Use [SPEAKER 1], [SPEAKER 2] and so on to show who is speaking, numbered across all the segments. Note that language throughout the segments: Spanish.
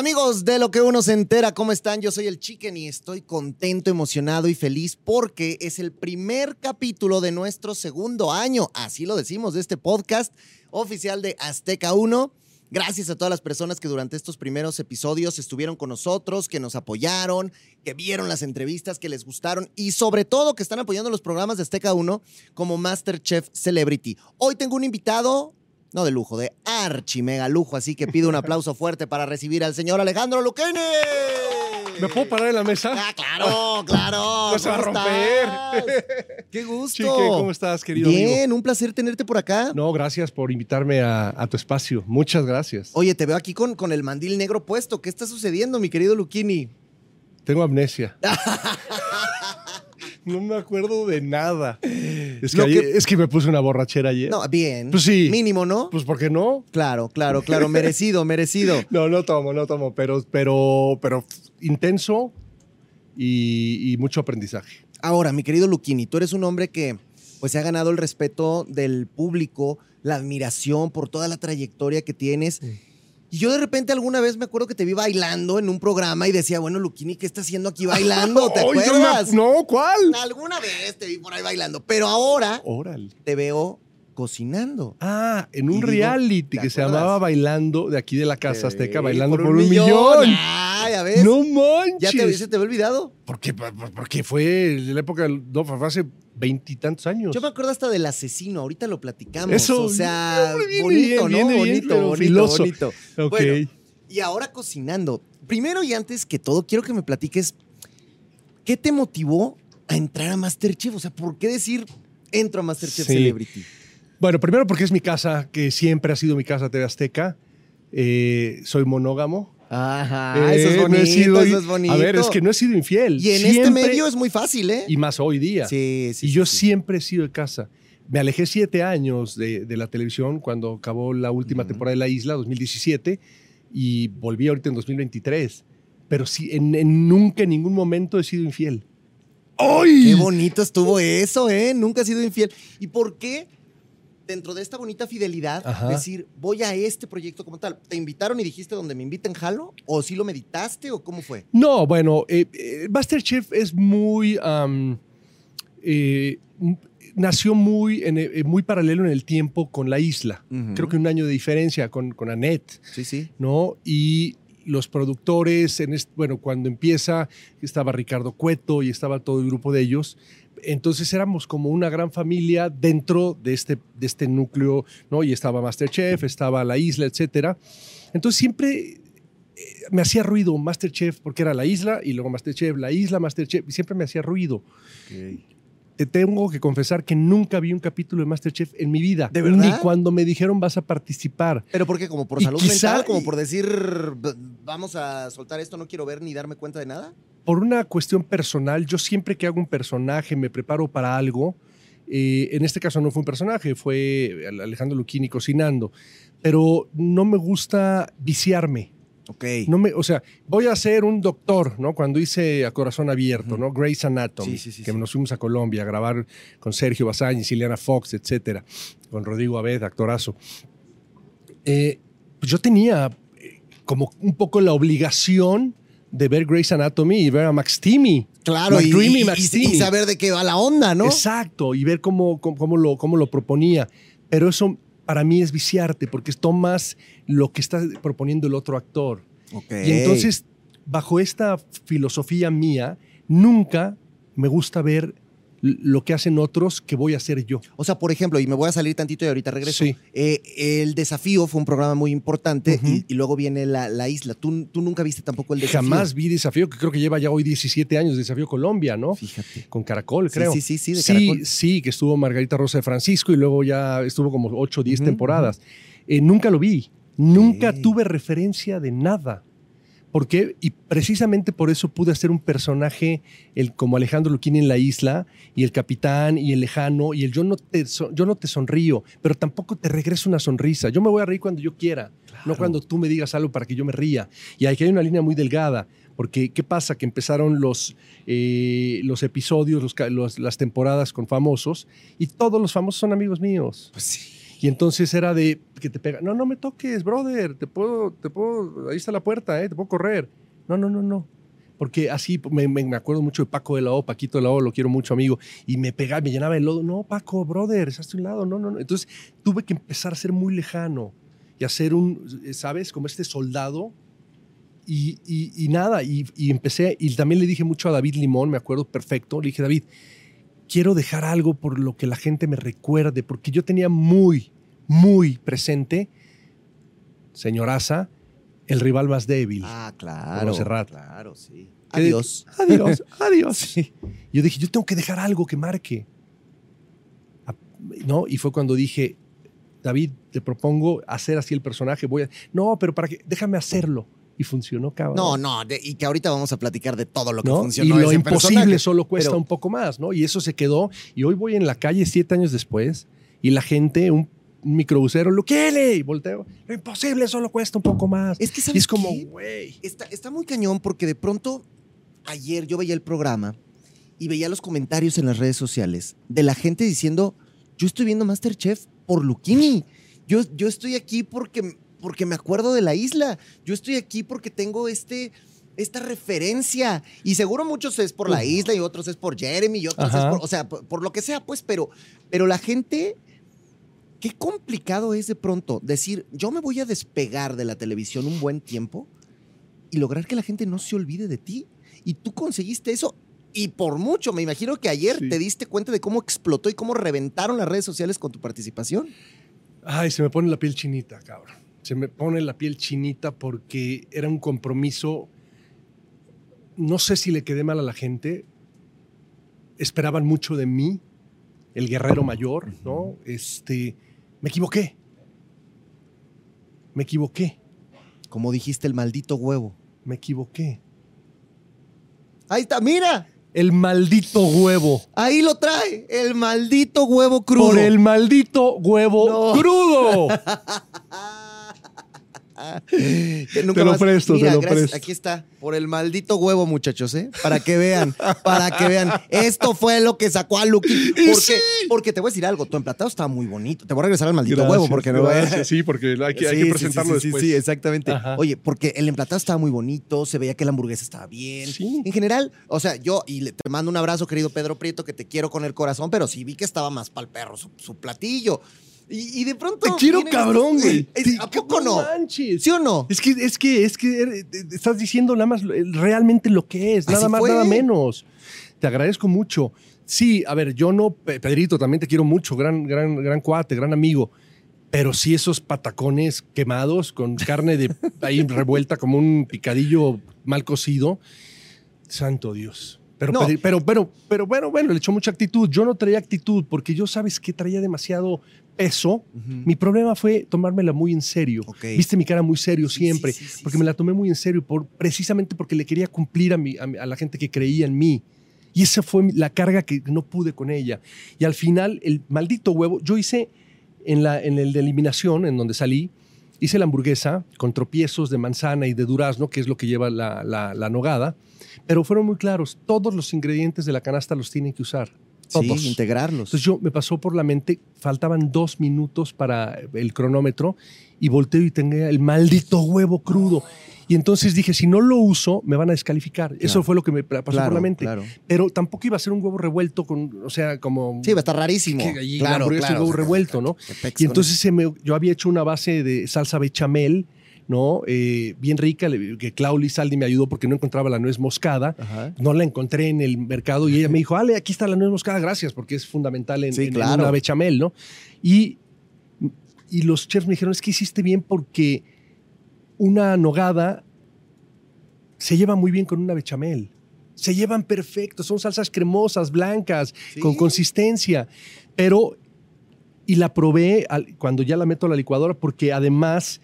[SPEAKER 1] Amigos de lo que uno se entera, ¿cómo están? Yo soy el Chicken y estoy contento, emocionado y feliz porque es el primer capítulo de nuestro segundo año, así lo decimos, de este podcast oficial de Azteca 1. Gracias a todas las personas que durante estos primeros episodios estuvieron con nosotros, que nos apoyaron, que vieron las entrevistas, que les gustaron y sobre todo que están apoyando los programas de Azteca 1 como Masterchef Celebrity. Hoy tengo un invitado no de lujo, de archi mega lujo. Así que pido un aplauso fuerte para recibir al señor Alejandro Luquini.
[SPEAKER 2] ¿Me puedo parar en la mesa?
[SPEAKER 1] Ah, claro, claro.
[SPEAKER 2] No se va a romper.
[SPEAKER 1] Qué gusto.
[SPEAKER 2] Chique, ¿cómo estás, querido
[SPEAKER 1] Bien,
[SPEAKER 2] amigo?
[SPEAKER 1] un placer tenerte por acá.
[SPEAKER 2] No, gracias por invitarme a, a tu espacio. Muchas gracias.
[SPEAKER 1] Oye, te veo aquí con, con el mandil negro puesto. ¿Qué está sucediendo, mi querido Luquini?
[SPEAKER 2] Tengo amnesia. no me acuerdo de nada. Es que,
[SPEAKER 1] Lo
[SPEAKER 2] ayer-
[SPEAKER 1] que-
[SPEAKER 2] es que me puse una borrachera ayer.
[SPEAKER 1] No, bien.
[SPEAKER 2] Pues sí.
[SPEAKER 1] Mínimo, ¿no?
[SPEAKER 2] Pues, ¿por qué no?
[SPEAKER 1] Claro, claro, claro. Merecido, merecido.
[SPEAKER 2] No, no tomo, no tomo, pero, pero, pero intenso y, y mucho aprendizaje.
[SPEAKER 1] Ahora, mi querido Luquini, tú eres un hombre que pues se ha ganado el respeto del público, la admiración por toda la trayectoria que tienes. Y yo de repente alguna vez me acuerdo que te vi bailando en un programa y decía, bueno, Luquini, ¿qué está haciendo aquí bailando? ¿Te acuerdas?
[SPEAKER 2] no, ¿cuál?
[SPEAKER 1] Alguna vez te vi por ahí bailando, pero ahora
[SPEAKER 2] Órale.
[SPEAKER 1] te veo cocinando.
[SPEAKER 2] Ah, en un reality
[SPEAKER 1] ¿te
[SPEAKER 2] que se llamaba Bailando de aquí de la Casa Azteca, bailando por, un, millón.
[SPEAKER 1] Ah, ya ves.
[SPEAKER 2] No manches.
[SPEAKER 1] ¿Ya te, se te había olvidado?
[SPEAKER 2] Porque, porque fue la época, no, fue hace veintitantos años.
[SPEAKER 1] Yo me acuerdo hasta del asesino, ahorita lo platicamos.
[SPEAKER 2] Eso,
[SPEAKER 1] o sea,
[SPEAKER 2] viene
[SPEAKER 1] bonito, ¿no?
[SPEAKER 2] viene
[SPEAKER 1] bonito, bonito,
[SPEAKER 2] filoso.
[SPEAKER 1] bonito.
[SPEAKER 2] Ok.
[SPEAKER 1] Bueno, y ahora cocinando. Primero y antes que todo, quiero que me platiques, ¿qué te motivó a entrar a Masterchef? O sea, ¿por qué decir entro a Masterchef
[SPEAKER 2] Sí.
[SPEAKER 1] Celebrity?
[SPEAKER 2] Bueno, primero porque es mi casa, que siempre ha sido mi casa TV Azteca. Eh, soy monógamo.
[SPEAKER 1] Ajá,
[SPEAKER 2] Eh,
[SPEAKER 1] eso es
[SPEAKER 2] no he
[SPEAKER 1] bonito,
[SPEAKER 2] sido-
[SPEAKER 1] eso es bonito.
[SPEAKER 2] A ver, es que no he sido infiel.
[SPEAKER 1] Y en este
[SPEAKER 2] Siempre-
[SPEAKER 1] medio es muy fácil, ¿eh?
[SPEAKER 2] Y más hoy día.
[SPEAKER 1] sí, sí.
[SPEAKER 2] y yo
[SPEAKER 1] sí.
[SPEAKER 2] siempre he sido de casa. Me alejé siete años de, de la televisión cuando acabó la última
[SPEAKER 1] Ujú.
[SPEAKER 2] temporada de La Isla, 2017, y volví ahorita en 2023. Pero sí, en, en nunca en ningún momento he sido infiel. ¡Ay!
[SPEAKER 1] Qué bonito estuvo eso, ¿eh? Nunca has sido infiel. ¿Y por qué, dentro de esta bonita fidelidad,
[SPEAKER 2] Ajá.
[SPEAKER 1] decir, voy a este proyecto como tal? ¿Te invitaron y dijiste donde me inviten, jalo? ¿O sí lo meditaste o cómo fue?
[SPEAKER 2] No, bueno, eh, eh, Masterchef es muy. eh, nació muy, en, eh, muy paralelo en el tiempo con La Isla. Creo que un año de diferencia con, con Annette.
[SPEAKER 1] Sí, sí.
[SPEAKER 2] ¿no? Y los productores, en este- bueno, cuando empieza, estaba Ricardo Cueto y estaba todo el grupo de ellos. Entonces éramos como una gran familia dentro de este, de este núcleo, ¿no? Y estaba Masterchef, estaba La Isla, etcétera. Entonces siempre eh, me hacía ruido Masterchef porque era La Isla y luego Masterchef, La Isla, Masterchef, y siempre me hacía ruido. Te tengo que confesar que nunca vi un capítulo de Masterchef en mi vida.
[SPEAKER 1] ¿De verdad?
[SPEAKER 2] Ni cuando me dijeron vas a participar.
[SPEAKER 1] ¿Pero por qué? ¿Como por
[SPEAKER 2] Y
[SPEAKER 1] salud
[SPEAKER 2] quizá-
[SPEAKER 1] mental? ¿Como
[SPEAKER 2] y-
[SPEAKER 1] por decir, "V- vamos a soltar esto, no quiero ver ni darme cuenta de nada?
[SPEAKER 2] por una cuestión personal, yo siempre que hago un personaje, me preparo para algo. eh, en este caso no fue un personaje, fue Alejandro Luchini cocinando. Pero no me gusta viciarme.
[SPEAKER 1] Ok.
[SPEAKER 2] No me, o sea, voy a ser un doctor, ¿no? Cuando hice A Corazón Abierto. ¿no? Grey's Anatomy,
[SPEAKER 1] Sí, sí, sí,
[SPEAKER 2] que nos fuimos a Colombia a grabar con Sergio Basáñez, Ileana Fox, etcétera, con Rodrigo Abed, actorazo. Eh, pues yo tenía eh, como un poco la obligación de ver Grey's Anatomy y ver a Max Timmy.
[SPEAKER 1] Claro, y,
[SPEAKER 2] McDreamy,
[SPEAKER 1] y-
[SPEAKER 2] Max
[SPEAKER 1] y- y saber de qué va la onda, ¿no?
[SPEAKER 2] Exacto, y ver cómo, cómo, cómo lo, cómo lo proponía. Pero eso para mí es viciarte, porque tomas lo que está proponiendo el otro actor.
[SPEAKER 1] Ok.
[SPEAKER 2] Y entonces, bajo esta filosofía mía, nunca me gusta ver lo que hacen otros que voy a hacer yo.
[SPEAKER 1] O sea, por ejemplo, y me voy a salir tantito y ahorita regreso.
[SPEAKER 2] Sí.
[SPEAKER 1] Eh, el desafío fue un programa muy importante
[SPEAKER 2] Ujú.
[SPEAKER 1] y, y luego viene la, la isla. ¿Tú, tú nunca viste tampoco el desafío.
[SPEAKER 2] Jamás vi Desafío, que creo que lleva ya hoy 17 años, Desafío Colombia, ¿no?
[SPEAKER 1] Fíjate.
[SPEAKER 2] Con Caracol, creo.
[SPEAKER 1] sí, sí, sí, de
[SPEAKER 2] sí,
[SPEAKER 1] Caracol.
[SPEAKER 2] sí, que estuvo Margarita Rosa de Francisco y luego ya estuvo como 8 o 10
[SPEAKER 1] Ujú,
[SPEAKER 2] temporadas. Eh, nunca lo vi, nunca tuve referencia de nada. ¿Por qué? Y precisamente por eso pude hacer un personaje el, como Alejandro Luquini en La Isla, y el capitán, y el lejano, y el yo no, te, yo no te sonrío, pero tampoco te regreso una sonrisa. Yo me voy a reír cuando yo quiera, no cuando tú me digas algo para que yo me ría. Y aquí hay una línea muy delgada, porque ¿qué pasa? Que empezaron los, eh, los episodios, los los- las temporadas con famosos, y todos los famosos son amigos míos.
[SPEAKER 1] Pues sí.
[SPEAKER 2] Y entonces era de que te pega, no, no me toques, brother, te puedo, te puedo, ahí está la puerta, ¿eh? te puedo correr. No, no, no, no. Porque así me, me- acuerdo mucho de Paco de la O, Paquito de la O, lo quiero mucho, amigo. Y me pegaba, me llenaba el lodo. No, Paco, brother, estás a un lado. No, no, no. Entonces tuve que empezar a ser muy lejano y hacer un, ¿sabes? Como este soldado. Y, y- y nada, y, y empecé, y también le dije mucho a David Limón, me acuerdo perfecto. Le dije, David, quiero dejar algo por lo que la gente me recuerde, porque yo tenía muy, muy presente, señoraza, el rival más débil.
[SPEAKER 1] Ah, claro. Claro, sí. Adiós.
[SPEAKER 2] Adiós, adiós. Yo dije, yo tengo que dejar algo que marque. A- ¿No? Y fue cuando dije, David, te propongo hacer así el personaje. Voy a... No, pero para que, déjame hacerlo. Y funcionó, cabrón.
[SPEAKER 1] No, no, de- y que ahorita vamos a platicar de todo lo que
[SPEAKER 2] ¿no?
[SPEAKER 1] funcionó.
[SPEAKER 2] y lo imposible
[SPEAKER 1] personaje.
[SPEAKER 2] solo cuesta
[SPEAKER 1] Pero-
[SPEAKER 2] un poco más, ¿no? Y eso se quedó. Y hoy voy en la calle siete años después y la gente, un, un microbusero, lo quiere. Y volteo. Lo imposible solo cuesta un poco más.
[SPEAKER 1] Es que,
[SPEAKER 2] y
[SPEAKER 1] ¿sabes
[SPEAKER 2] es como, güey.
[SPEAKER 1] Está, está muy cañón porque de pronto, ayer yo veía el programa y veía los comentarios en las redes sociales de la gente diciendo, yo estoy viendo Masterchef por Luquini. Yo, yo estoy aquí porque, porque me acuerdo de la isla. Yo estoy aquí porque tengo este... Esta referencia. Y seguro muchos es por la isla y otros es por Jeremy y otros es por. O sea, por, por lo que sea, pues, pero, pero la gente. Qué complicado es de pronto decir, yo me voy a despegar de la televisión un buen tiempo y lograr que la gente no se olvide de ti. Y tú conseguiste eso. Y por mucho, me imagino que ayer
[SPEAKER 2] Sí.
[SPEAKER 1] te diste cuenta de cómo explotó y cómo reventaron las redes sociales con tu participación.
[SPEAKER 2] Ay, se me pone la piel chinita, cabrón. Se me pone la piel chinita porque era un compromiso. No sé si le quedé mal a la gente. Esperaban mucho de mí, el guerrero mayor, ¿no? Este, me equivoqué. Me equivoqué.
[SPEAKER 1] Como dijiste, el maldito huevo.
[SPEAKER 2] Me equivoqué.
[SPEAKER 1] Ahí está, mira,
[SPEAKER 2] El maldito huevo.
[SPEAKER 1] ahí lo trae, el maldito huevo crudo.
[SPEAKER 2] Por el maldito huevo
[SPEAKER 1] No.
[SPEAKER 2] crudo.
[SPEAKER 1] Que nunca
[SPEAKER 2] Te lo
[SPEAKER 1] más-
[SPEAKER 2] presto, te lo
[SPEAKER 1] gracias,
[SPEAKER 2] presto.
[SPEAKER 1] Aquí está, por el maldito huevo, muchachos, ¿eh? Para que vean, para que vean. Esto fue lo que sacó a Lucky. Porque,
[SPEAKER 2] sí.
[SPEAKER 1] porque te voy a decir algo, tu emplatado estaba muy bonito. Te voy a regresar al maldito
[SPEAKER 2] Gracias,
[SPEAKER 1] huevo porque no
[SPEAKER 2] gracias, Sí, porque hay que, hay presentarlo
[SPEAKER 1] sí, sí,
[SPEAKER 2] después.
[SPEAKER 1] Sí, exactamente.
[SPEAKER 2] Ajá.
[SPEAKER 1] Oye, porque el emplatado estaba muy bonito, se veía que la hamburguesa estaba bien.
[SPEAKER 2] Sí.
[SPEAKER 1] En general, o sea, yo, y te mando un abrazo, querido Pedro Prieto, que te quiero con el corazón, pero sí vi que estaba más para el perro su, su platillo. Y, y de pronto.
[SPEAKER 2] Te quiero cabrón, güey.
[SPEAKER 1] ¿A poco no?
[SPEAKER 2] manches.
[SPEAKER 1] ¿Sí o no?
[SPEAKER 2] Es que, es que, es que eh, estás diciendo nada más realmente lo que es, nada más,
[SPEAKER 1] fue.
[SPEAKER 2] nada menos. Te agradezco mucho. Sí, a ver, yo no, Pe- Pedrito, también te quiero mucho, gran, gran, gran cuate, gran amigo. Pero sí esos patacones quemados con carne de ahí revuelta como un picadillo mal cocido. Santo Dios. Pero,
[SPEAKER 1] No.
[SPEAKER 2] Pero, pero, pero bueno, bueno, le echó mucha actitud. Yo no traía actitud porque yo sabes que traía demasiado peso. Mi problema fue tomármela muy en serio.
[SPEAKER 1] Ok.
[SPEAKER 2] Viste mi cara muy serio siempre,
[SPEAKER 1] sí, sí, sí,
[SPEAKER 2] porque me la tomé muy en serio, por, precisamente porque le quería cumplir a, mi- a a la gente que creía en mí. Y esa fue la carga que no pude con ella. Y al final, el maldito huevo, yo hice en, la, en el de eliminación, en donde salí, hice la hamburguesa con tropiezos de manzana y de durazno, que es lo que lleva la, la- la nogada, pero fueron muy claros, todos los ingredientes de la canasta los tienen que usar. Todos.
[SPEAKER 1] Sí, integrarlos.
[SPEAKER 2] Entonces yo me pasó por la mente, faltaban dos minutos para el cronómetro y volteo y tenía el maldito huevo crudo. Y entonces dije, si no lo uso, me van a descalificar. Eso fue lo que me pasó
[SPEAKER 1] Claro,
[SPEAKER 2] por la mente.
[SPEAKER 1] claro.
[SPEAKER 2] Pero tampoco iba a ser un huevo revuelto con, o sea, como...
[SPEAKER 1] Sí, va a estar rarísimo.
[SPEAKER 2] que
[SPEAKER 1] claro, claro.
[SPEAKER 2] huevo revuelto, ¿no?
[SPEAKER 1] Pex
[SPEAKER 2] Y entonces se me- yo había hecho una base de salsa bechamel, ¿no? Eh, bien rica, que Claudia Saldi me ayudó porque no encontraba la nuez moscada.
[SPEAKER 1] Ajá.
[SPEAKER 2] No la encontré en el mercado y ella me dijo, Ale, aquí está la nuez moscada, gracias, porque es fundamental en,
[SPEAKER 1] Sí,
[SPEAKER 2] en- en
[SPEAKER 1] claro.
[SPEAKER 2] una bechamel, ¿no? Y, y los chefs me dijeron, es que hiciste bien porque una nogada se lleva muy bien con una bechamel. Se llevan perfecto, son salsas cremosas, blancas,
[SPEAKER 1] Sí.
[SPEAKER 2] con consistencia. Pero, y la probé al- cuando ya la meto a la licuadora porque además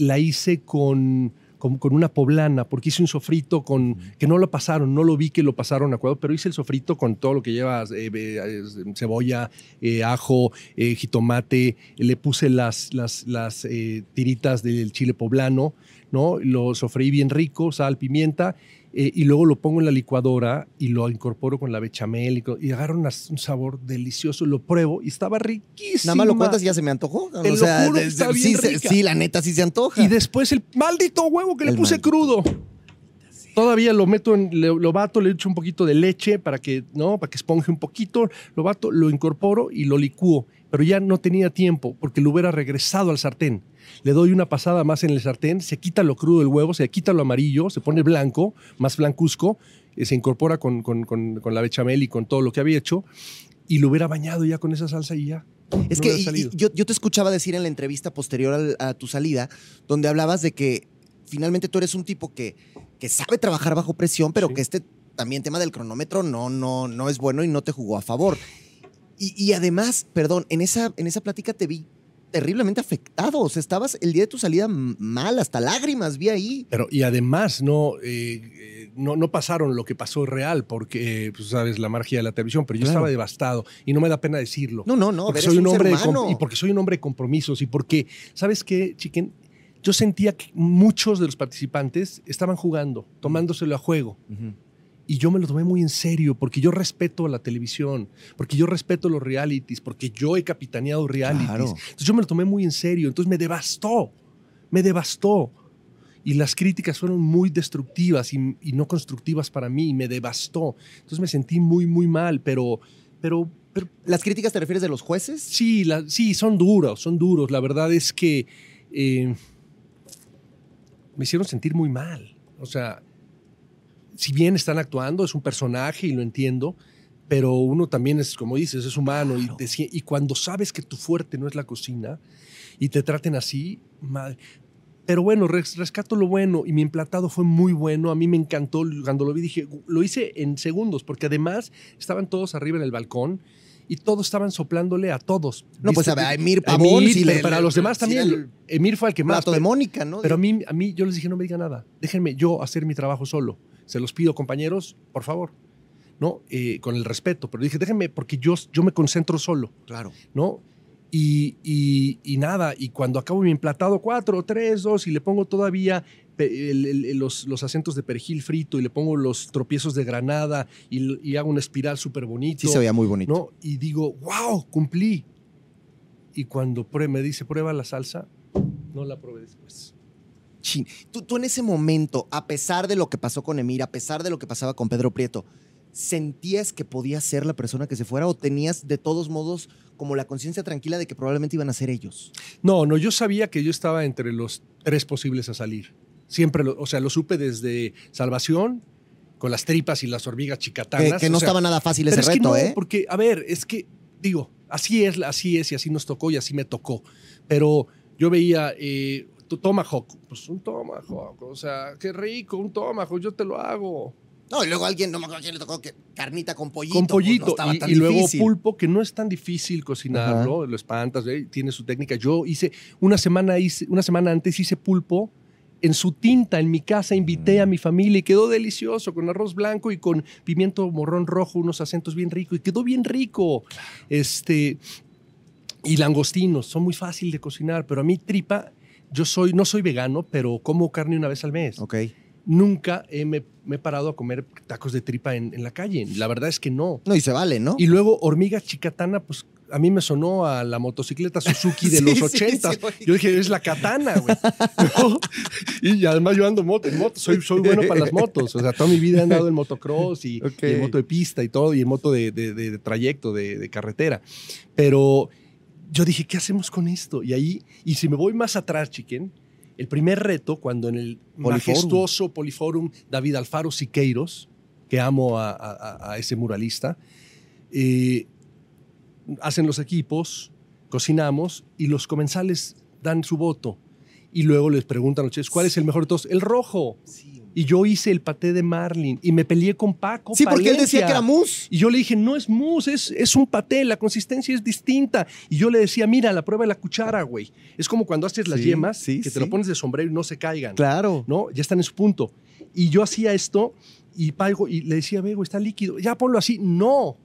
[SPEAKER 2] la hice con, con, con una poblana, porque hice un sofrito con, que no lo pasaron, no lo vi que lo pasaron a Ecuador, pero hice el sofrito con todo lo que lleva, eh, eh, cebolla, eh, ajo, jitomate, le puse las, las, las tiritas del chile poblano, ¿no? Lo sofreí bien rico, sal, pimienta, eh, y luego lo pongo en la licuadora y lo incorporo con la bechamel y, y agarra un sabor delicioso, lo pruebo y estaba riquísimo.
[SPEAKER 1] Nada más lo cuentas y ya se me antojó.
[SPEAKER 2] Te lo juro que está
[SPEAKER 1] sí,
[SPEAKER 2] bien
[SPEAKER 1] se-
[SPEAKER 2] rica.
[SPEAKER 1] sí, la neta sí se antoja.
[SPEAKER 2] Y después el maldito huevo que le puse
[SPEAKER 1] maldito.
[SPEAKER 2] crudo. Todavía lo meto en, lo bato, le echo un poquito de leche para que, ¿no? Para que esponje un poquito, lo bato, lo incorporo y lo licúo. Pero ya no tenía tiempo porque lo hubiera regresado al sartén. Le doy una pasada más en el sartén, se quita lo crudo del huevo, se quita lo amarillo, se pone blanco, más blancuzco, eh, se incorpora con, con- con- con la bechamel y con todo lo que había hecho y lo hubiera bañado ya con esa salsa y ya.
[SPEAKER 1] Es
[SPEAKER 2] no
[SPEAKER 1] que y- y yo, yo te escuchaba decir en la entrevista posterior a tu salida, donde hablabas de que finalmente tú eres un tipo que, que sabe trabajar bajo presión, pero
[SPEAKER 2] Sí.
[SPEAKER 1] que este también tema del cronómetro no, no, no es bueno y no te jugó a favor. Y, y además, perdón, en esa, en esa plática te vi terriblemente afectado. O sea, estabas el día de tu salida mal, hasta lágrimas vi ahí.
[SPEAKER 2] Pero, y además, no, eh, eh, no, no pasaron lo que pasó real, porque, pues, sabes, la magia de la televisión, pero yo
[SPEAKER 1] Claro.
[SPEAKER 2] estaba devastado y no me da pena decirlo.
[SPEAKER 1] No, no, no,
[SPEAKER 2] porque soy un, hombre de y porque soy un hombre de compromisos y porque, ¿sabes qué, chiquen? Yo sentía que muchos de los participantes estaban jugando, tomándoselo a juego.
[SPEAKER 1] Ujú.
[SPEAKER 2] Y yo me lo tomé muy en serio porque yo respeto a la televisión, porque yo respeto los realities, porque yo he capitaneado realities.
[SPEAKER 1] Claro.
[SPEAKER 2] Entonces yo me lo tomé muy en serio. Entonces me devastó, me devastó. Y las críticas fueron muy destructivas y, y no constructivas para mí y me devastó. Entonces me sentí muy, muy mal, pero, pero, pero
[SPEAKER 1] ¿Las críticas te refieres de los jueces?
[SPEAKER 2] sí, la- sí, son duros, son duros. La verdad es que eh, me hicieron sentir muy mal. O sea, si bien están actuando, es un personaje y lo entiendo, pero uno también es, como dices, es humano. Y, te cuando sabes que tu fuerte no es la cocina y te traten así, madre. Pero bueno, res- rescato lo bueno y mi emplatado fue muy bueno. A mí me encantó. Cuando lo vi dije, lo hice en segundos, porque además estaban todos arriba en el balcón y todos estaban soplándole a todos.
[SPEAKER 1] No, pues a Emir Pavón, le-
[SPEAKER 2] para
[SPEAKER 1] le-
[SPEAKER 2] los demás también.
[SPEAKER 1] el
[SPEAKER 2] Emir fue el que más.
[SPEAKER 1] Plato de Mónica, ¿no?
[SPEAKER 2] pero a mí, a mí, yo les dije, no me digan nada. Déjenme yo hacer mi trabajo solo. Se los pido, compañeros, por favor. ¿No? Eh, con el respeto. Pero dije, déjenme, porque yo, yo me concentro solo.
[SPEAKER 1] Claro.
[SPEAKER 2] ¿No? Y, y- y nada, y cuando acabo mi emplatado, cuatro, tres, dos, y le pongo todavía el- el- los, los acentos de perejil frito, y le pongo los tropiezos de granada, y, y hago una espiral súper bonito.
[SPEAKER 1] Sí se veía muy bonito.
[SPEAKER 2] ¿no? Y digo, wow, cumplí. Y cuando me dice, prueba la salsa, no la probé después.
[SPEAKER 1] Chin. Tú, tú en ese momento, a pesar de lo que pasó con Emir, a pesar de lo que pasaba con Pedro Prieto, ¿sentías que podía ser la persona que se fuera o tenías de todos modos como la conciencia tranquila de que probablemente iban a ser ellos?
[SPEAKER 2] No, no, yo sabía que yo estaba entre los tres posibles a salir. Siempre, lo- o sea, lo supe desde Salvación, con las tripas y las hormigas
[SPEAKER 1] Que,
[SPEAKER 2] chicatanas.
[SPEAKER 1] que no
[SPEAKER 2] o sea,
[SPEAKER 1] estaba nada fácil
[SPEAKER 2] pero
[SPEAKER 1] ese
[SPEAKER 2] es que
[SPEAKER 1] reto,
[SPEAKER 2] no,
[SPEAKER 1] ¿eh?
[SPEAKER 2] Porque, a ver, es que, digo, así es, así es, y así nos tocó, y así me tocó. Pero yo veía, eh, tomahawk, pues un tomahawk, o sea, qué rico, un tomahawk, yo te lo hago.
[SPEAKER 1] No, y luego alguien, no me acuerdo quién le tocó, que carnita con pollito.
[SPEAKER 2] con
[SPEAKER 1] pues, no
[SPEAKER 2] pollito y,
[SPEAKER 1] tan
[SPEAKER 2] y luego pulpo que no es tan difícil cocinarlo lo espantas ¿eh? tiene su técnica yo hice una semana hice, una semana antes hice pulpo en su tinta en mi casa invité a
[SPEAKER 1] Mm.
[SPEAKER 2] mi familia y quedó delicioso con arroz blanco y con pimiento morrón rojo unos acentos bien ricos y quedó bien rico este y langostinos son muy fácil de cocinar pero a mí tripa yo soy no soy vegano pero como carne una vez al mes
[SPEAKER 1] Ok.
[SPEAKER 2] Nunca he- me, me he parado a comer tacos de tripa en, en la calle. La verdad es que no.
[SPEAKER 1] No, y se vale, ¿no?
[SPEAKER 2] Y luego hormiga chicatana, pues a mí me sonó a la motocicleta Suzuki de
[SPEAKER 1] Sí,
[SPEAKER 2] los
[SPEAKER 1] sí,
[SPEAKER 2] 80.
[SPEAKER 1] sí, oye.
[SPEAKER 2] yo dije, es la katana, güey. ¿No? y además yo ando moto, en moto, soy, soy bueno para las motos. O sea, toda mi vida he andado en motocross y, en moto de pista y todo, y en moto de, de- de- de trayecto, de, de carretera. Pero yo dije, ¿qué hacemos con esto? Y ahí, y si me voy más atrás, chiquen, el primer reto, cuando en el
[SPEAKER 1] Poliforum.
[SPEAKER 2] majestuoso Poliforum David Alfaro Siqueiros, que amo a, a- a ese muralista, eh, hacen los equipos, cocinamos y los comensales dan su voto. Y luego les preguntan a los chefs, ¿cuál es el mejor de todos? El rojo.
[SPEAKER 1] Sí,
[SPEAKER 2] Y yo hice el paté de Marlin y me peleé con Paco.
[SPEAKER 1] Sí, porque él decía que era mousse.
[SPEAKER 2] Y yo le dije, no es mousse, es, es un paté, la consistencia es distinta. Y yo le decía, mira, la prueba de la cuchara, güey. Es como cuando haces las
[SPEAKER 1] Sí,
[SPEAKER 2] yemas,
[SPEAKER 1] sí,
[SPEAKER 2] que te
[SPEAKER 1] sí.
[SPEAKER 2] lo pones de sombrero y no se caigan.
[SPEAKER 1] Claro.
[SPEAKER 2] ¿No? Ya están en su punto. Y yo hacía esto y Paco, y le decía, vego, está líquido. Ya ponlo así. No,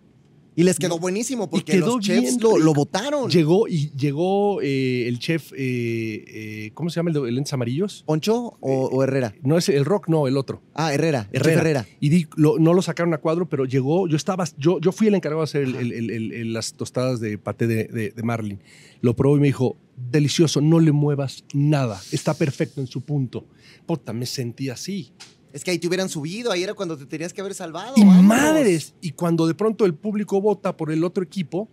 [SPEAKER 1] Y les quedó buenísimo porque
[SPEAKER 2] quedó
[SPEAKER 1] los chefs
[SPEAKER 2] bien
[SPEAKER 1] lo, lo votaron.
[SPEAKER 2] Llegó y llegó eh, el chef, eh, eh, ¿cómo se llama el de lentes amarillos?
[SPEAKER 1] ¿Poncho o, o Herrera?
[SPEAKER 2] No es el rock, no, el otro.
[SPEAKER 1] Ah, Herrera.
[SPEAKER 2] Herrera.
[SPEAKER 1] Herrera.
[SPEAKER 2] Y di- lo- no lo sacaron a cuadro, pero llegó, yo estaba, yo, yo fui el encargado de hacer el- el- el- las tostadas de paté de, de- de Marlin. Lo probó y me dijo, delicioso, no le muevas nada, está perfecto en su punto. Puta, me sentí así.
[SPEAKER 1] Es que ahí te hubieran subido, ahí era cuando te tenías que haber salvado.
[SPEAKER 2] Y
[SPEAKER 1] vámonos.
[SPEAKER 2] madres, y cuando de pronto el público vota por el otro equipo,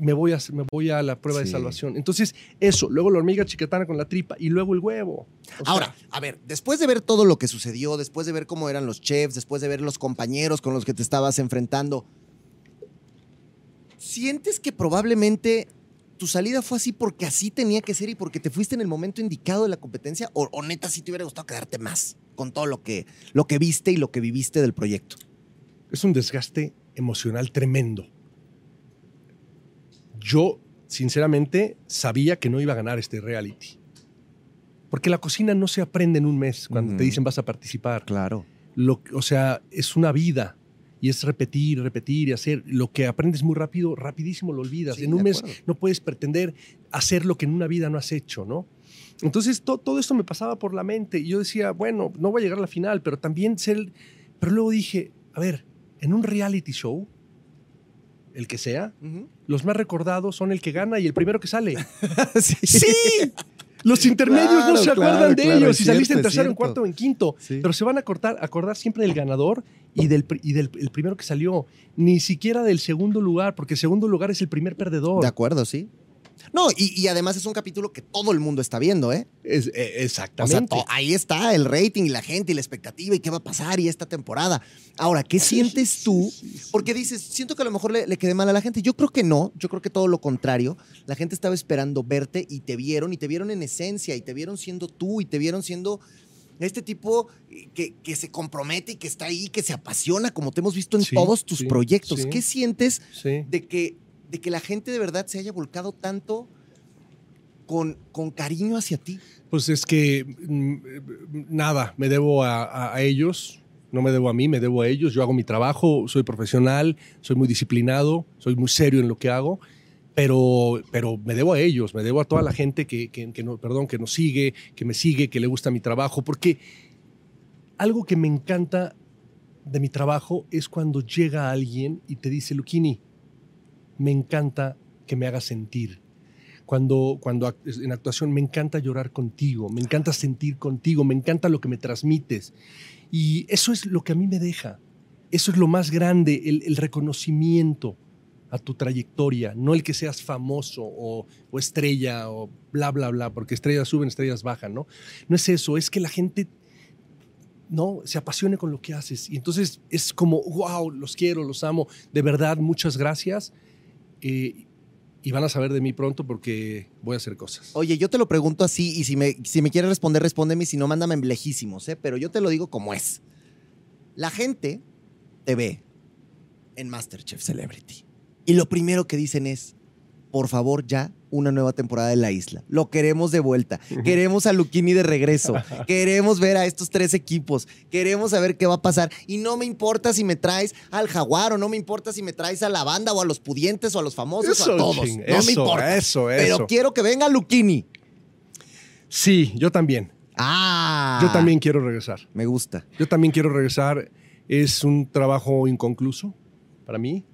[SPEAKER 2] me voy a, me voy a la prueba
[SPEAKER 1] Sí.
[SPEAKER 2] de salvación. Entonces, eso, luego la hormiga chiquetana con la tripa y luego el huevo. O sea,
[SPEAKER 1] Ahora, a ver, después de ver todo lo que sucedió, después de ver cómo eran los chefs, después de ver los compañeros con los que te estabas enfrentando, ¿sientes que probablemente tu salida fue así porque así tenía que ser y porque te fuiste en el momento indicado de la competencia? ¿O, o neta sí te hubiera gustado quedarte más con todo lo que, lo que viste y lo que viviste del proyecto?
[SPEAKER 2] es un desgaste emocional tremendo. Yo, sinceramente, sabía que no iba a ganar este reality. Porque la cocina no se aprende en un mes cuando te dicen vas a participar.
[SPEAKER 1] Claro.
[SPEAKER 2] Lo, o sea, es una vida y es repetir, repetir y hacer. Lo que aprendes muy rápido, rapidísimo lo olvidas.
[SPEAKER 1] Sí,
[SPEAKER 2] en un mes
[SPEAKER 1] acuerdo.
[SPEAKER 2] no puedes pretender hacer lo que en una vida no has hecho, ¿no? Entonces to- todo esto me pasaba por la mente y yo decía, bueno, no voy a llegar a la final, pero también ser... Pero luego dije, a ver, en un reality show, el que sea, los más recordados son el que gana y el primero que sale.
[SPEAKER 1] sí.
[SPEAKER 2] ¡Sí! Los intermedios no se
[SPEAKER 1] claro,
[SPEAKER 2] acuerdan de
[SPEAKER 1] claro,
[SPEAKER 2] ellos. Si saliste
[SPEAKER 1] cierto,
[SPEAKER 2] en tercero, en cuarto o en quinto.
[SPEAKER 1] Sí.
[SPEAKER 2] Pero se van a acordar, acordar siempre del ganador y del, y del el primero que salió. Ni siquiera del segundo lugar, porque el segundo lugar es el primer perdedor.
[SPEAKER 1] De acuerdo, sí. No, y, y además es un capítulo que todo el mundo está viendo, ¿eh?
[SPEAKER 2] Es- eh,
[SPEAKER 1] O sea,
[SPEAKER 2] exactamente.
[SPEAKER 1] ahí está el rating y la gente y la expectativa y qué va a pasar y esta temporada. Ahora, ¿qué sientes tú? Porque dices, siento que a lo mejor le, le quedé mal a la gente. Yo creo que no, yo creo que todo lo contrario. La gente estaba esperando verte y te vieron y te vieron en esencia y te vieron siendo tú y te vieron siendo este tipo que, que se compromete y que está ahí, que se apasiona, como te hemos visto en
[SPEAKER 2] Sí,
[SPEAKER 1] todos tus
[SPEAKER 2] sí,
[SPEAKER 1] proyectos.
[SPEAKER 2] sí.
[SPEAKER 1] ¿Qué sientes de que, de que la gente de verdad se haya volcado tanto con, con cariño hacia ti?
[SPEAKER 2] Pues es que mm, nada, me debo a, ellos, no me debo a mí, me debo a ellos. Yo hago mi trabajo, soy profesional, soy muy disciplinado, soy muy serio en lo que hago, pero, pero me debo a ellos, me debo a toda la gente que, que, que no, perdón, que nos sigue, que me sigue, que le gusta mi trabajo, porque algo que me encanta de mi trabajo es cuando llega alguien y te dice, Luquini, me encanta que me hagas sentir cuando, cuando en actuación me encanta llorar contigo, me encanta sentir contigo, me encanta lo que me transmites. Y eso es lo que a mí me deja. Eso es lo más grande, el, el reconocimiento a tu trayectoria, no el que seas famoso o, o estrella o bla, bla, bla, porque estrellas suben, estrellas bajan, ¿no? No es eso, es que la gente no se apasione con lo que haces. Y entonces es como, wow, los quiero, los amo, de verdad, muchas gracias. Eh, y van a saber de mí pronto porque voy a hacer cosas.
[SPEAKER 1] Oye, yo te lo pregunto así y si me, si me quieres responder, respóndeme si no, mándame en lejísimos, ¿eh? Pero yo te lo digo como es. La gente te ve en Masterchef Celebrity y lo primero que dicen es, por favor, ya una nueva temporada de La Isla. Lo queremos de vuelta. Queremos a Luquini de regreso. Queremos ver a estos tres equipos. Queremos saber qué va a pasar. Y no me importa si me traes al jaguar o no me importa si me traes a la banda o a los pudientes o a los famosos o a todos.
[SPEAKER 2] ching,
[SPEAKER 1] no
[SPEAKER 2] eso,
[SPEAKER 1] me importa.
[SPEAKER 2] Eso,
[SPEAKER 1] Pero quiero que venga Luquini.
[SPEAKER 2] Sí, yo también.
[SPEAKER 1] Ah.
[SPEAKER 2] Yo también quiero regresar.
[SPEAKER 1] Me gusta.
[SPEAKER 2] Yo también quiero regresar. Es un trabajo inconcluso para mí,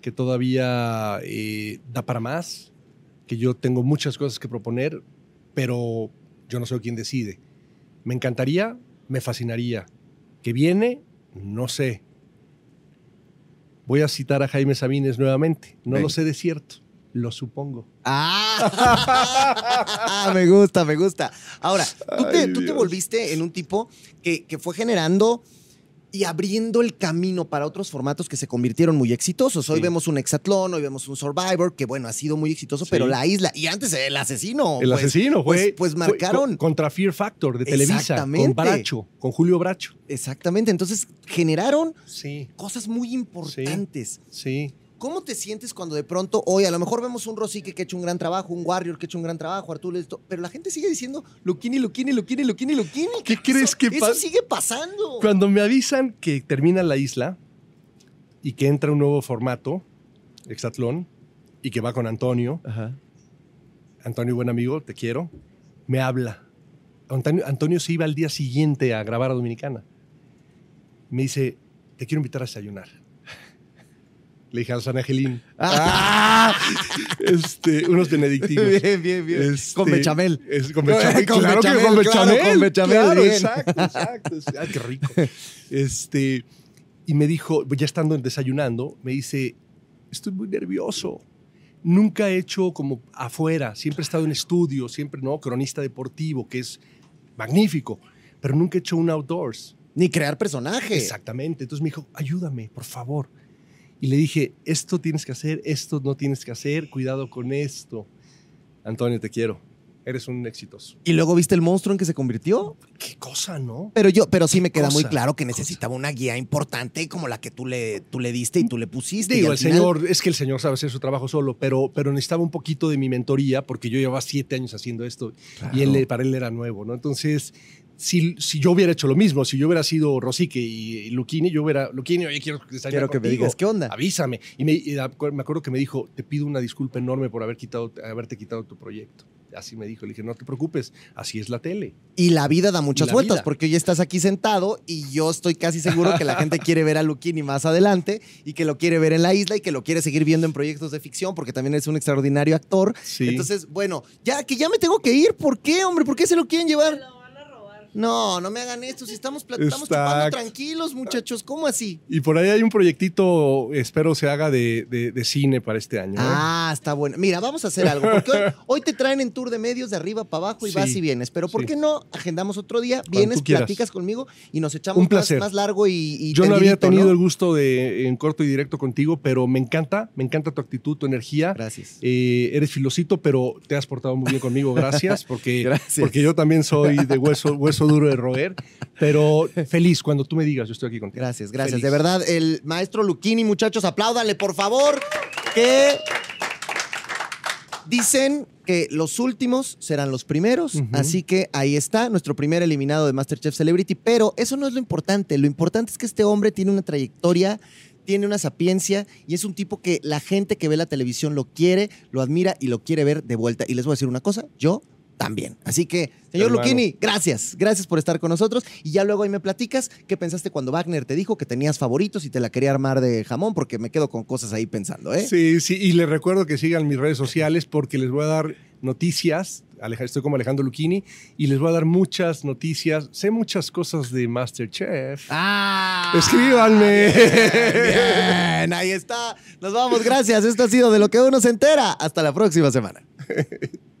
[SPEAKER 2] que todavía eh, da para más, que yo tengo muchas cosas que proponer, pero yo no soy quien decide. Me encantaría, me fascinaría. ¿Que viene? No sé. Voy a citar a Jaime Sabines nuevamente. No lo sé de cierto, lo supongo.
[SPEAKER 1] Ah, me gusta, me gusta. Ahora, tú, te, tú te volviste en un tipo que, que fue generando y abriendo el camino para otros formatos que se convirtieron muy exitosos. Hoy
[SPEAKER 2] Sí.
[SPEAKER 1] vemos un Hexatlón, hoy vemos un Survivor, que bueno, ha sido muy exitoso,
[SPEAKER 2] Sí.
[SPEAKER 1] pero la isla, y antes el asesino.
[SPEAKER 2] El
[SPEAKER 1] pues,
[SPEAKER 2] asesino
[SPEAKER 1] pues-
[SPEAKER 2] fue,
[SPEAKER 1] Pues,
[SPEAKER 2] fue
[SPEAKER 1] marcaron.
[SPEAKER 2] co- contra Fear Factor de Televisa,
[SPEAKER 1] Exactamente.
[SPEAKER 2] con Bracho, con Julio Bracho.
[SPEAKER 1] Exactamente. Entonces generaron
[SPEAKER 2] Sí,
[SPEAKER 1] cosas muy importantes.
[SPEAKER 2] sí.
[SPEAKER 1] ¿Cómo te sientes cuando de pronto, hoy a lo mejor vemos un Rosique que ha hecho un gran trabajo, un Warrior que ha hecho un gran trabajo, Arturo, esto, pero la gente sigue diciendo Luquini, Luquini, Luquini, Luquini, Luquini?
[SPEAKER 2] ¿Qué crees que
[SPEAKER 1] Eso
[SPEAKER 2] pasa?
[SPEAKER 1] sigue pasando.
[SPEAKER 2] Cuando me avisan que termina la isla y que entra un nuevo formato, Exatlón, y que va con Antonio.
[SPEAKER 1] Ajá.
[SPEAKER 2] Antonio, buen amigo, te quiero. Me habla. Antonio, Antonio se iba al día siguiente a grabar a Dominicana. Me dice, te quiero invitar a desayunar. Le dije a San Angelín.
[SPEAKER 1] Ah.
[SPEAKER 2] Este, unos benedictinos.
[SPEAKER 1] Bien, bien, bien.
[SPEAKER 2] Este,
[SPEAKER 1] con bechamel.
[SPEAKER 2] Es, con bechamel.
[SPEAKER 1] Con
[SPEAKER 2] claro
[SPEAKER 1] bechamel,
[SPEAKER 2] que con
[SPEAKER 1] claro,
[SPEAKER 2] bechamel.
[SPEAKER 1] con bechamel,
[SPEAKER 2] claro,
[SPEAKER 1] bien.
[SPEAKER 2] exacto, exacto. Ay, qué rico. Este, y me dijo, ya estando desayunando, me dice, estoy muy nervioso. Nunca he hecho como afuera, siempre he estado en estudio, siempre, ¿no? Cronista deportivo, que es magnífico, pero nunca he hecho un outdoors.
[SPEAKER 1] Ni crear personaje.
[SPEAKER 2] Exactamente. Entonces me dijo, ayúdame, por favor. Y le dije, esto tienes que hacer, esto no tienes que hacer, cuidado con esto. Antonio, te quiero. Eres un exitoso.
[SPEAKER 1] Y luego viste el monstruo en que se convirtió.
[SPEAKER 2] Qué cosa, ¿no?
[SPEAKER 1] Pero yo, pero sí me queda muy claro que
[SPEAKER 2] cosa.
[SPEAKER 1] necesitaba una guía importante como la que tú le, tú le diste y tú le pusiste.
[SPEAKER 2] Digo, el
[SPEAKER 1] final-
[SPEAKER 2] señor, es que el señor sabe hacer su trabajo solo, pero, pero necesitaba un poquito de mi mentoría porque yo llevaba siete años haciendo esto y él, para él era nuevo, ¿no? Entonces, si, si yo hubiera hecho lo mismo, si yo hubiera sido Rosique y, y Luquini, yo hubiera, Luquini, oye, quiero desayunar
[SPEAKER 1] Quiero que me digas, ¿qué onda?
[SPEAKER 2] Avísame. Y me, y me acuerdo que me dijo, te pido una disculpa enorme por haber quitado, haberte quitado tu proyecto. Así me dijo. Le dije, no te preocupes, así es la tele.
[SPEAKER 1] Y la vida da muchas vueltas,
[SPEAKER 2] vida.
[SPEAKER 1] porque hoy estás aquí sentado y yo estoy casi seguro que la gente quiere ver a Luquini más adelante y que lo quiere ver en la isla y que lo quiere seguir viendo en proyectos de ficción porque también es un extraordinario actor.
[SPEAKER 2] Sí.
[SPEAKER 1] Entonces, bueno, ya que ya me tengo que ir, ¿por qué, hombre? ¿Por qué se lo quieren llevar?
[SPEAKER 3] lo van a robar.
[SPEAKER 1] No, no me hagan esto, si estamos, estamos chupando tranquilos, muchachos, ¿cómo así?
[SPEAKER 2] Y por ahí hay un proyectito, espero se haga de, de- de cine para este año. ¿eh?
[SPEAKER 1] Ah, está bueno. Mira, vamos a hacer algo, porque hoy, hoy te traen en tour de medios de arriba para abajo y
[SPEAKER 2] Sí,
[SPEAKER 1] vas y vienes, pero ¿por
[SPEAKER 2] sí.
[SPEAKER 1] qué no agendamos otro día? Vienes, platicas conmigo y nos echamos
[SPEAKER 2] Un placer.
[SPEAKER 1] más largo y, y
[SPEAKER 2] Yo no había tenido
[SPEAKER 1] ¿no?
[SPEAKER 2] el gusto de en corto y directo contigo, pero me encanta, me encanta tu actitud, tu energía.
[SPEAKER 1] Gracias.
[SPEAKER 2] Eh, eres filosito, pero te has portado muy bien conmigo. Gracias, porque,
[SPEAKER 1] Gracias.
[SPEAKER 2] porque yo también soy de hueso, hueso duro de roer. Pero feliz cuando tú me digas, yo estoy aquí contigo.
[SPEAKER 1] Gracias, gracias.
[SPEAKER 2] Feliz.
[SPEAKER 1] De verdad, el maestro Luquini, muchachos, apláudale, por favor, que dicen que los últimos serán los primeros, así que ahí está nuestro primer eliminado de MasterChef Celebrity, pero eso no es lo importante, lo importante es que este hombre tiene una trayectoria, tiene una sapiencia y es un tipo que la gente que ve la televisión lo quiere, lo admira y lo quiere ver de vuelta. Y les voy a decir una cosa, yo también. Así que, señor
[SPEAKER 2] Hermano.
[SPEAKER 1] Luquini, gracias. Gracias por estar con nosotros. Y ya luego ahí me platicas qué pensaste cuando Wagner te dijo que tenías favoritos y te la quería armar de jamón, porque me quedo con cosas ahí pensando, ¿eh?
[SPEAKER 2] Sí, sí, y les recuerdo que sigan mis redes sociales porque les voy a dar noticias. Estoy como Alejandro Luchini y les voy a dar muchas noticias. Sé muchas cosas de Masterchef.
[SPEAKER 1] ¡Ah!
[SPEAKER 2] Escríbanme.
[SPEAKER 1] Bien, ahí está. Nos vamos, gracias. Esto ha sido de lo que uno se entera. Hasta la próxima semana.